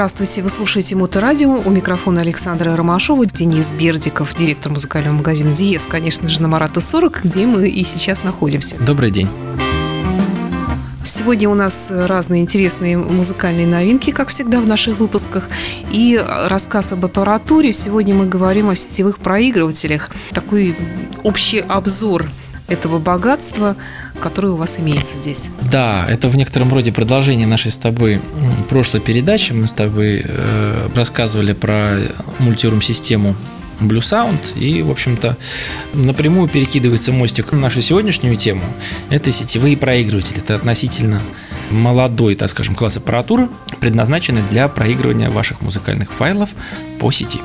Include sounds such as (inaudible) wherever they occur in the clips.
Здравствуйте, вы слушаете Моторадио. У микрофона Александра Ромашова, Денис Бердиков, директор музыкального магазина «Диез», конечно же, на Марата 40, где мы и сейчас находимся. Добрый день. Сегодня у нас разные интересные музыкальные новинки, как всегда в наших выпусках, и рассказ об аппаратуре. Сегодня мы говорим о сетевых проигрывателях. Такой общий обзор этого богатства, которое у вас имеется здесь. Да, это в некотором роде продолжение нашей с тобой прошлой передачи. Мы с тобой э, рассказывали про мультирум-систему Blue Sound. И, в общем-то, напрямую перекидывается мостик в нашу сегодняшнюю тему. Это сетевые проигрыватели. Это относительно молодой, так скажем, класс аппаратуры, предназначенный для проигрывания ваших музыкальных файлов по сети.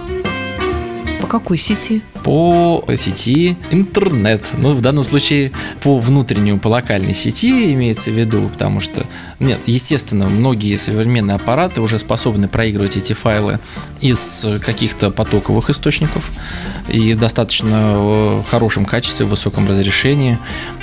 По какой сети? По сети интернет. Ну, в данном случае по внутреннему, по локальной сети имеется в виду, потому что, нет, естественно, многие современные аппараты уже способны проигрывать эти файлы из каких-то потоковых источников и в достаточно э, хорошем качестве, в высоком разрешении.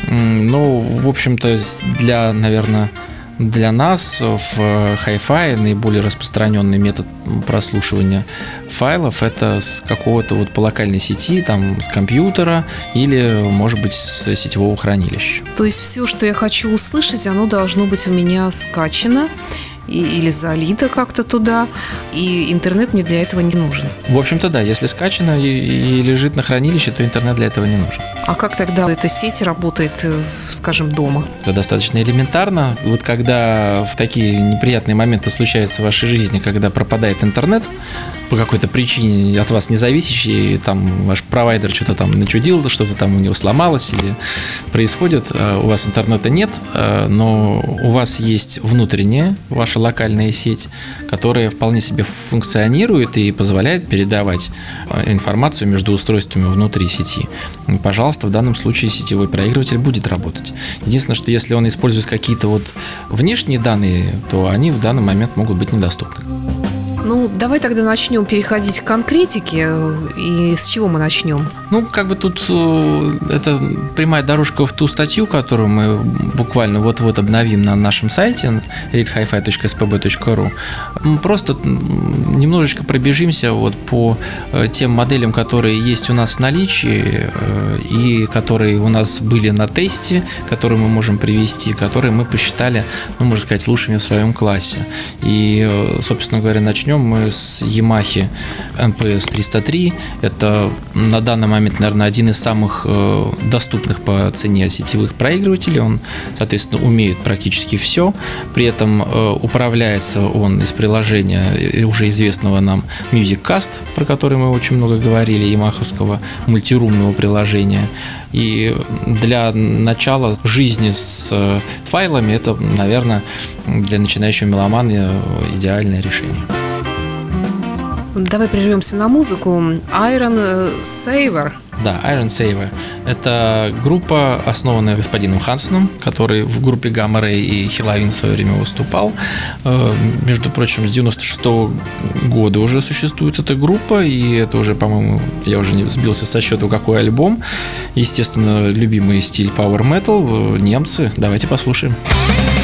Но, в общем-то, для, наверное, для нас в Hi-Fi наиболее распространенный метод прослушивания файлов это с какого-то вот по локальной сети, там с компьютера или, может быть, с сетевого хранилища. То есть все, что я хочу услышать, оно должно быть у меня скачано или залито как-то туда, и интернет мне для этого не нужен. В общем-то, да, если скачано и, и лежит на хранилище, то интернет для этого не нужен. А как тогда эта сеть работает, э, скажем, дома? Это достаточно элементарно. Вот когда в такие неприятные моменты случаются в вашей жизни, когда пропадает интернет, по какой-то причине от вас не зависящий, там ваш провайдер что-то там начудил, что-то там у него сломалось или происходит, а у вас интернета нет, а, но у вас есть внутренняя ваша локальная сеть, которая вполне себе функционирует и позволяет передавать а, информацию между устройствами внутри сети. И, пожалуйста, в данном случае сетевой проигрыватель будет работать. Единственное, что если он использует какие-то вот внешние данные, то они в данный момент могут быть недоступны. Ну, давай тогда начнем переходить к конкретике. И с чего мы начнем? Ну, как бы тут э, это прямая дорожка в ту статью, которую мы буквально вот-вот обновим на нашем сайте elitehifi.spb.ru. Просто немножечко пробежимся вот по э, тем моделям, которые есть у нас в наличии э, и которые у нас были на тесте, которые мы можем привести, которые мы посчитали, ну, можно сказать, лучшими в своем классе. И, собственно говоря, начнем начнем мы с Yamaha NPS 303. Это на данный момент, наверное, один из самых э, доступных по цене сетевых проигрывателей. Он, соответственно, умеет практически все. При этом э, управляется он из приложения э, уже известного нам MusicCast, про который мы очень много говорили, ямаховского мультирумного приложения. И для начала жизни с файлами это, наверное, для начинающего меломана идеальное решение. Давай прервемся на музыку. Iron Saver. Да, Iron Saver. Это группа, основанная господином Хансеном, который в группе Gamma Ray и Хиловин в свое время выступал. Э, между прочим, с 96 -го года уже существует эта группа, и это уже, по-моему, я уже не сбился со счета, какой альбом. Естественно, любимый стиль Power Metal, э, немцы. Давайте послушаем. Послушаем.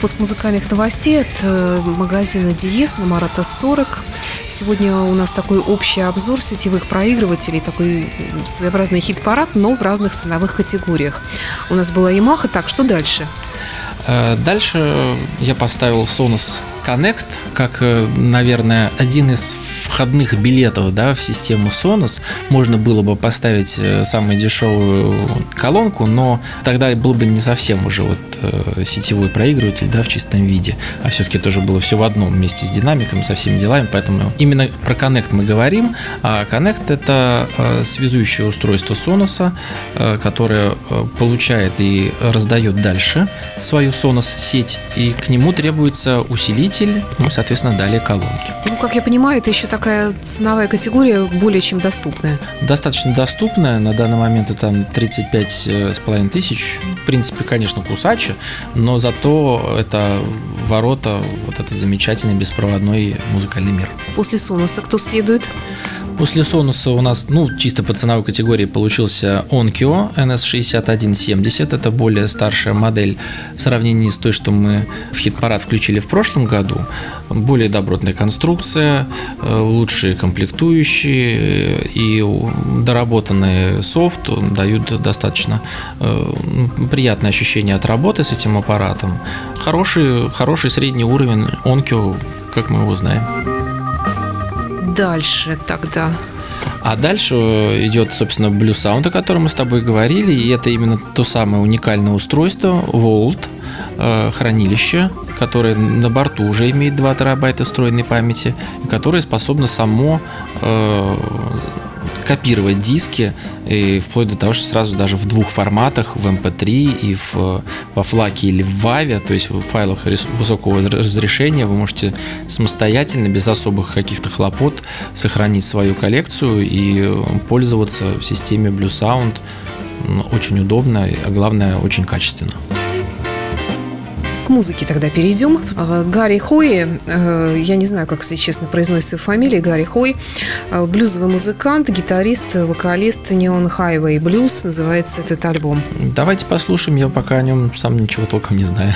Выпуск музыкальных новостей от э, магазина Диес на Марата 40. Сегодня у нас такой общий обзор сетевых проигрывателей, такой своеобразный хит-парад, но в разных ценовых категориях. У нас была Yamaha, так что дальше? Э, дальше я поставил Sonos Connect как, э, наверное, один из входных билетов да, в систему Sonos. Можно было бы поставить э, самую дешевую колонку, но тогда был бы не совсем уже вот э, сетевой проигрыватель да, в чистом виде, а все-таки тоже было все в одном вместе с динамиком, со всеми делами, поэтому именно про Connect мы говорим, а Connect это связующее устройство Sonos, которое получает и раздает дальше свою Sonos сеть, и к нему требуется усилитель, ну, соответственно, далее колонки. Ну, как я понимаю, это еще такая ценовая категория более чем доступная. Достаточно доступная. На данный момент это там 35 с половиной тысяч. В принципе, конечно, кусача, но зато это ворота, вот этот замечательный беспроводной музыкальный мир. После Сонуса кто следует? После Сонуса у нас, ну, чисто по ценовой категории получился Onkyo NS6170. Это более старшая модель в сравнении с той, что мы в хит-парад включили в прошлом году. Более добротная конструкция, э, лучшие комплектующие и доработанный софт дают достаточно э, приятное ощущение от работы с этим аппаратом. Хороший, хороший средний уровень Onkyo, как мы его знаем дальше тогда? А дальше идет, собственно, Blue Sound, о котором мы с тобой говорили, и это именно то самое уникальное устройство Vault, э, хранилище, которое на борту уже имеет 2 терабайта встроенной памяти, которое способно само э, копировать диски, и вплоть до того, что сразу даже в двух форматах, в MP3 эм и в, во флаке или в WAV, то есть в файлах высокого разрешения, вы можете самостоятельно, без особых каких-то хлопот, сохранить свою коллекцию и пользоваться в системе Blue Sound очень удобно, а главное, очень качественно музыке тогда перейдем. А, Гарри Хой, э, я не знаю, как, если честно, произносится фамилия, Гарри Хой, э, блюзовый музыкант, гитарист, вокалист Neon Highway Blues, называется этот альбом. Давайте послушаем, я пока о нем сам ничего толком не знаю.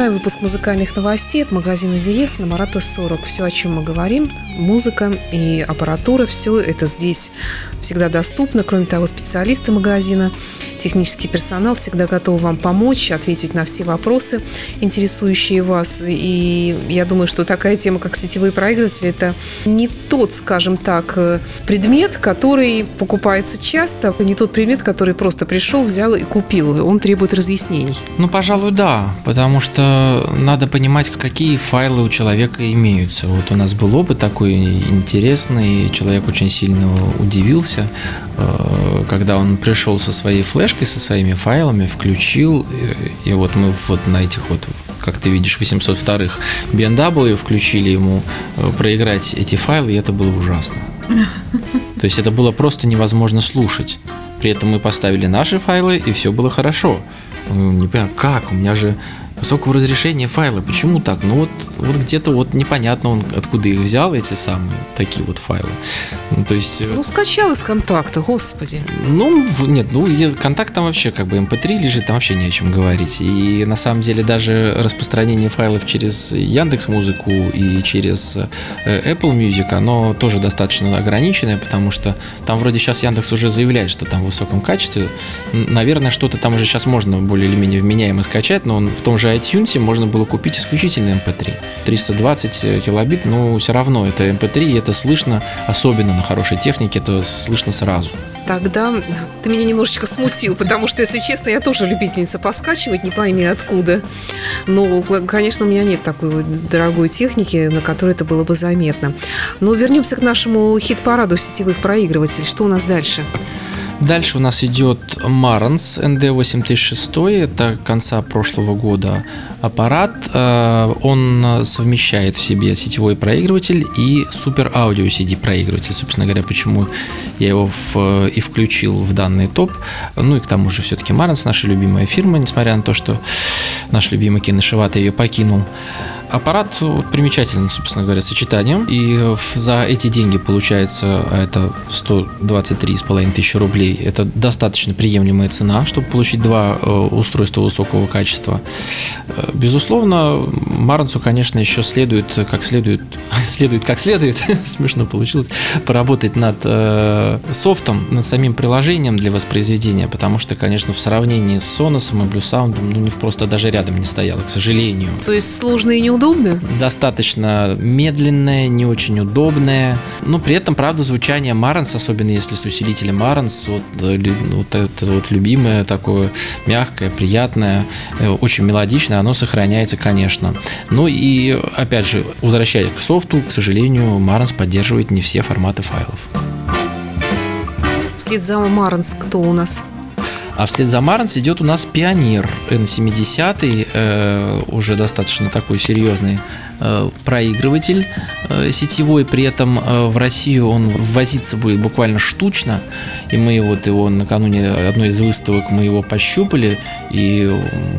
Продолжаем выпуск музыкальных новостей от магазина Диес на Марата 40. Все, о чем мы говорим, музыка и аппаратура, все это здесь всегда доступно. Кроме того, специалисты магазина, технический персонал всегда готовы вам помочь, ответить на все вопросы, интересующие вас. И я думаю, что такая тема, как сетевые проигрыватели, это не тот, скажем так, предмет, который покупается часто, не тот предмет, который просто пришел, взял и купил. Он требует разъяснений. Ну, пожалуй, да, потому что надо понимать, какие файлы у человека имеются. Вот у нас был опыт такой интересный, человек очень сильно удивился, э, когда он пришел со своей флешкой, со своими файлами, включил, и вот мы вот на этих вот как ты видишь, 802-х BMW включили ему э, проиграть эти файлы, и это было ужасно. То есть это было просто невозможно слушать. При этом мы поставили наши файлы, и все было хорошо. Не понимаю, как? У меня же высокого разрешения файлы. Почему так? Ну вот, вот где-то вот непонятно он откуда их взял, эти самые такие вот файлы. Ну, то есть... Э, ну, скачал из контакта, господи. Ну, нет, ну, контакт там вообще как бы MP3 эм лежит, там вообще не о чем говорить. И на самом деле даже распространение файлов через Яндекс Музыку и через э, Apple Music, оно тоже достаточно ограниченное, потому что там вроде сейчас Яндекс уже заявляет, что там в высоком качестве. Наверное, что-то там уже сейчас можно более или менее вменяемо скачать, но он в том же iTunes можно было купить исключительно MP3. 320 килобит, но все равно это MP3, и это слышно, особенно на хорошей технике, это слышно сразу. Тогда ты меня немножечко смутил, потому что, если честно, я тоже любительница поскачивать, не пойми откуда. Но, конечно, у меня нет такой дорогой техники, на которой это было бы заметно. Но вернемся к нашему хит-параду сетевых проигрывателей. Что у нас дальше? Дальше у нас идет Marantz ND8006, это конца прошлого года аппарат. Э, он совмещает в себе сетевой проигрыватель и супер аудио CD проигрыватель. Собственно говоря, почему я его в, и включил в данный топ. Ну и к тому же все-таки Marantz наша любимая фирма, несмотря на то, что наш любимый Киношевата ее покинул. Аппарат вот, примечательным, собственно говоря, сочетанием. И за эти деньги получается, а это 123,5 тысячи рублей, это достаточно приемлемая цена, чтобы получить два э, устройства высокого качества. Э, безусловно, Марансу, конечно, еще следует как следует, (laughs) следует как следует, (laughs) смешно получилось, поработать над э, софтом, над самим приложением для воспроизведения, потому что, конечно, в сравнении с Sonos и Blue Sound, ну, не просто даже рядом не стояло, к сожалению. То есть сложно и неудобно удобно? Достаточно медленное, не очень удобное. Но при этом, правда, звучание Маранс, особенно если с усилителем Маранс, вот, э, вот это вот любимое такое мягкое, приятное, э, очень мелодичное, оно сохраняется, конечно. Ну и, опять же, возвращаясь к софту, к сожалению, Маранс поддерживает не все форматы файлов. Вслед за Маранс кто у нас? А вслед за Марнс идет у нас Пионер N70, э, уже достаточно такой серьезный э, проигрыватель э, сетевой, при этом э, в Россию он ввозиться будет буквально штучно, и мы вот его накануне одной из выставок мы его пощупали, и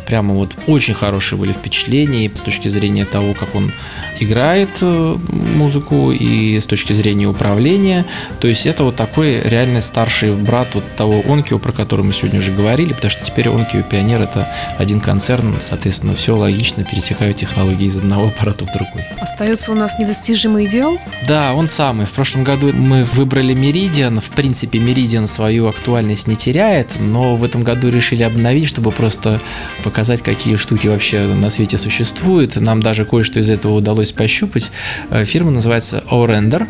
прямо вот очень хорошие были впечатления с точки зрения того, как он играет э, музыку и с точки зрения управления. То есть это вот такой реальный старший брат вот того Onkyo, про который мы сегодня уже говорили, потому что теперь Onkyo и Pioneer это один концерн, соответственно, все логично, перетекают технологии из одного аппарата в другой. Остается у нас недостижимый идеал? Да, он самый. В прошлом году мы выбрали Meridian. В принципе, Meridian свою актуальность не теряет, но в этом году решили обновить, чтобы просто показать, какие штуки вообще на свете существуют. Нам даже кое-что из этого удалось пощупать. Э, фирма называется Orender.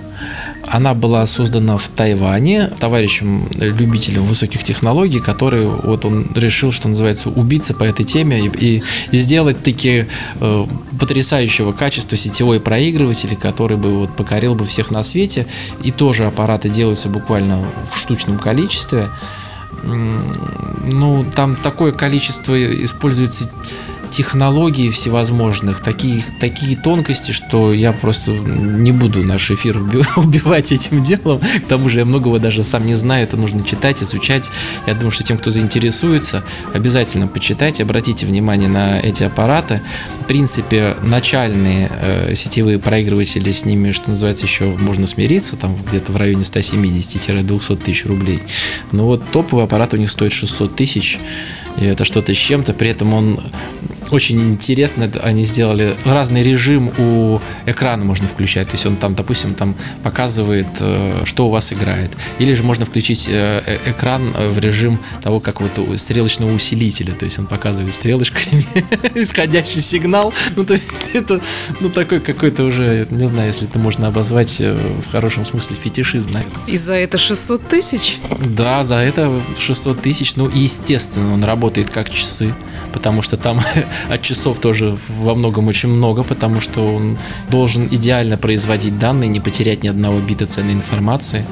Она была создана в Тайване товарищем, любителем высоких технологий, который вот он решил, что называется, убиться по этой теме и, и сделать такие э, потрясающего качества сетевой проигрыватель, который бы вот покорил бы всех на свете. И тоже аппараты делаются буквально в штучном количестве. Ну, там такое количество используется технологий всевозможных, такие, такие тонкости, что я просто не буду наш эфир (laughs) убивать этим делом. К тому же я многого даже сам не знаю, это нужно читать, изучать. Я думаю, что тем, кто заинтересуется, обязательно почитайте, обратите внимание на эти аппараты. В принципе, начальные э, сетевые проигрыватели с ними, что называется, еще можно смириться, там где-то в районе 170-200 тысяч рублей. Но вот топовый аппарат у них стоит 600 тысяч, и это что-то с чем-то. При этом он очень интересно, они сделали разный режим у экрана можно включать. То есть он там, допустим, там показывает, э, что у вас играет. Или же можно включить э, э, экран в режим того, как вот стрелочного усилителя. То есть он показывает стрелочками (laughs) исходящий сигнал. Ну, то есть это ну, такой какой-то уже, не знаю, если это можно обозвать в хорошем смысле фетишизм, наверное. И за это 600 тысяч? Да, за это 600 тысяч. Ну, естественно, он работает как часы, потому что там от часов тоже во многом очень много, потому что он должен идеально производить данные, не потерять ни одного бита ценной информации.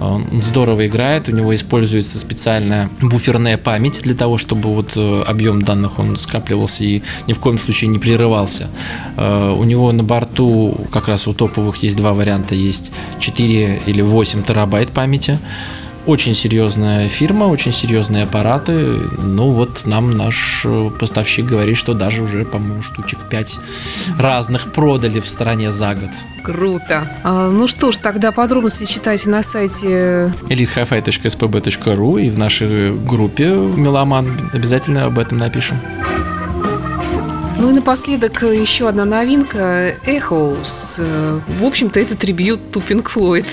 Он здорово играет, у него используется специальная буферная память для того, чтобы вот э, объем данных он скапливался и ни в коем случае не прерывался. Э, у него на борту как раз у топовых есть два варианта, есть 4 или 8 терабайт памяти очень серьезная фирма, очень серьезные аппараты. Ну вот нам наш э, поставщик говорит, что даже уже, по-моему, штучек 5 разных продали в стране за год. Круто. А, ну что ж, тогда подробности читайте на сайте elitehifi.spb.ru и в нашей группе Меломан обязательно об этом напишем. Ну и напоследок еще одна новинка Echoes. В общем-то, это трибьют Pink Floyd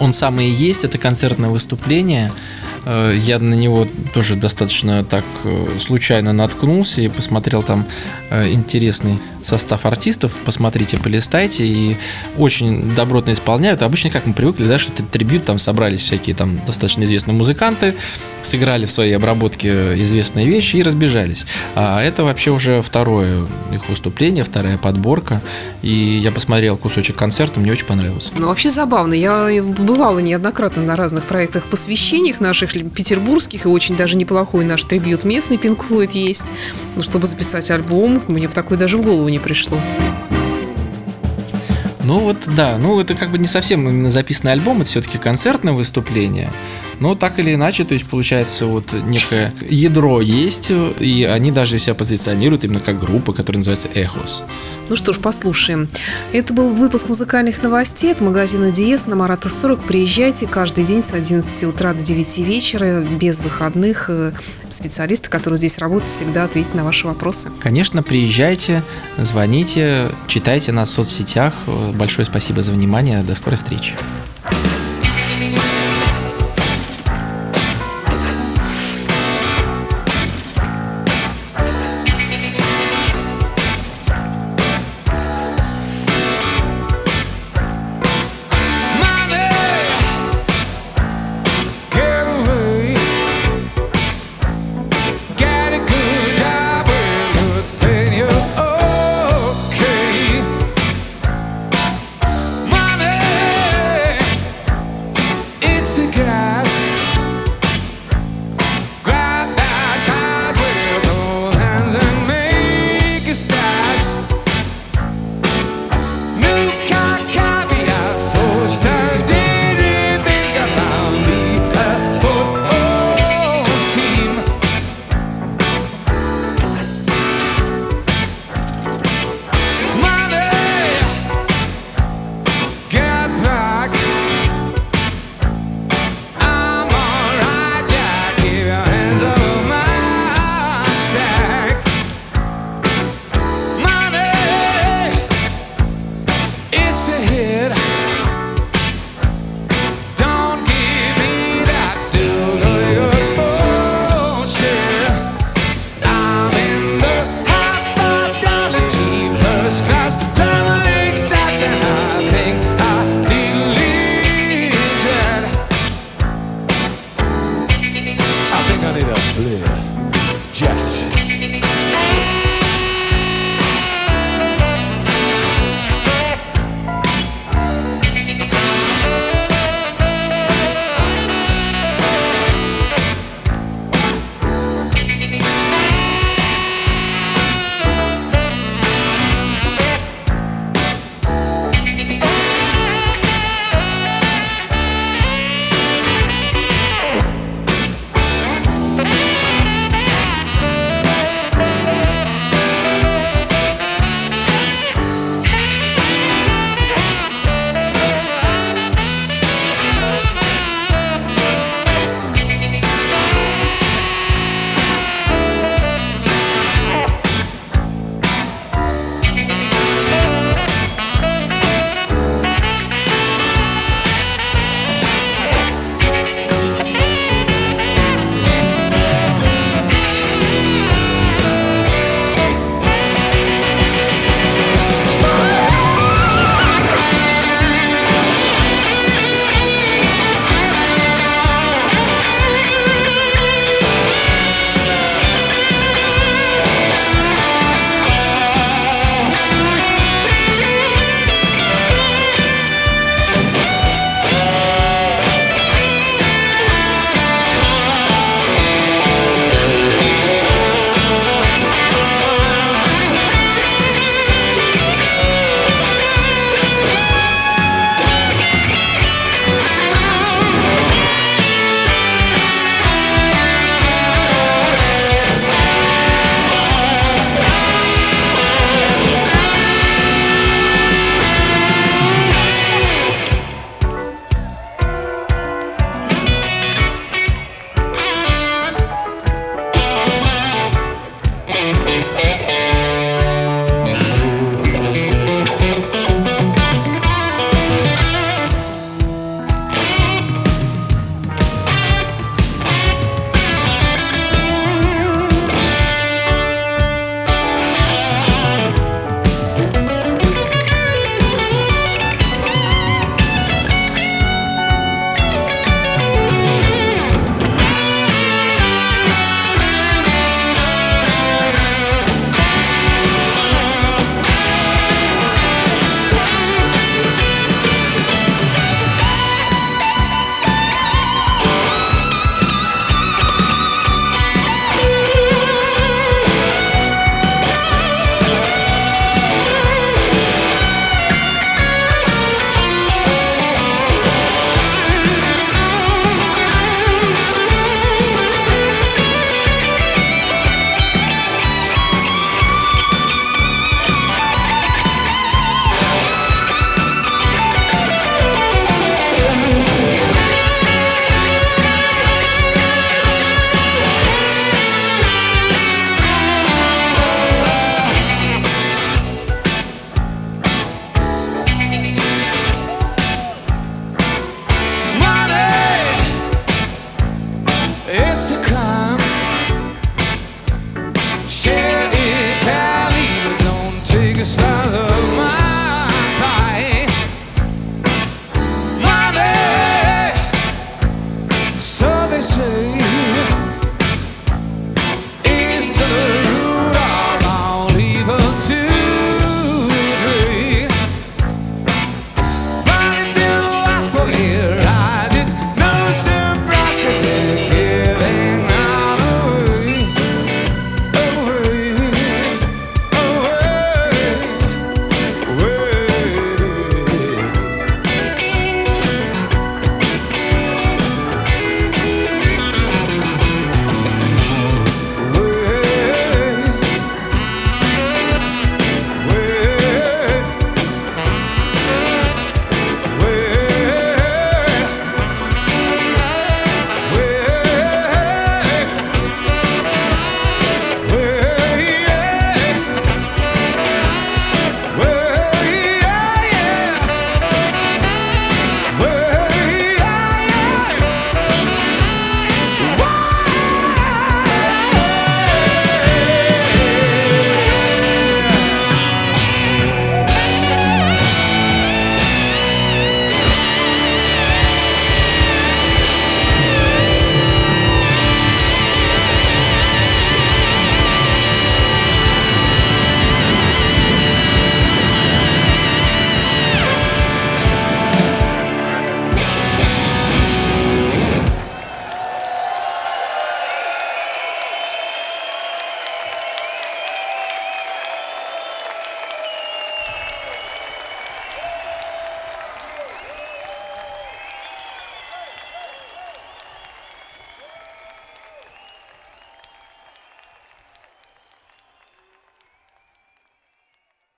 он самый и есть, это концертное выступление. Э, я на него тоже достаточно так э, случайно наткнулся и посмотрел там э, интересный состав артистов. Посмотрите, полистайте. И очень добротно исполняют. Обычно, как мы привыкли, да, что это трибют, там собрались всякие там достаточно известные музыканты, сыграли в своей обработке известные вещи и разбежались. А это вообще уже второе их выступление, вторая подборка. И я посмотрел кусочек концерта, мне очень понравился. Ну, вообще забавно. Я бывала неоднократно на разных проектах посвящениях наших петербургских, и очень даже неплохой наш трибют местный Pink Floyd есть. Ну, чтобы записать альбом, мне бы такое даже в голову не пришло. Ну вот, да, ну это как бы не совсем именно записанный альбом, это все-таки концертное выступление. Но так или иначе, то есть получается вот некое ядро есть, и они даже себя позиционируют именно как группа, которая называется Эхос. Ну что ж, послушаем. Это был выпуск музыкальных новостей от магазина Диес на Марата 40. Приезжайте каждый день с 11 утра до 9 вечера, без выходных. Э, специалисты, которые здесь работают, всегда ответят на ваши вопросы. Конечно, приезжайте, звоните, читайте нас в соцсетях. Большое спасибо за внимание. До скорой встречи.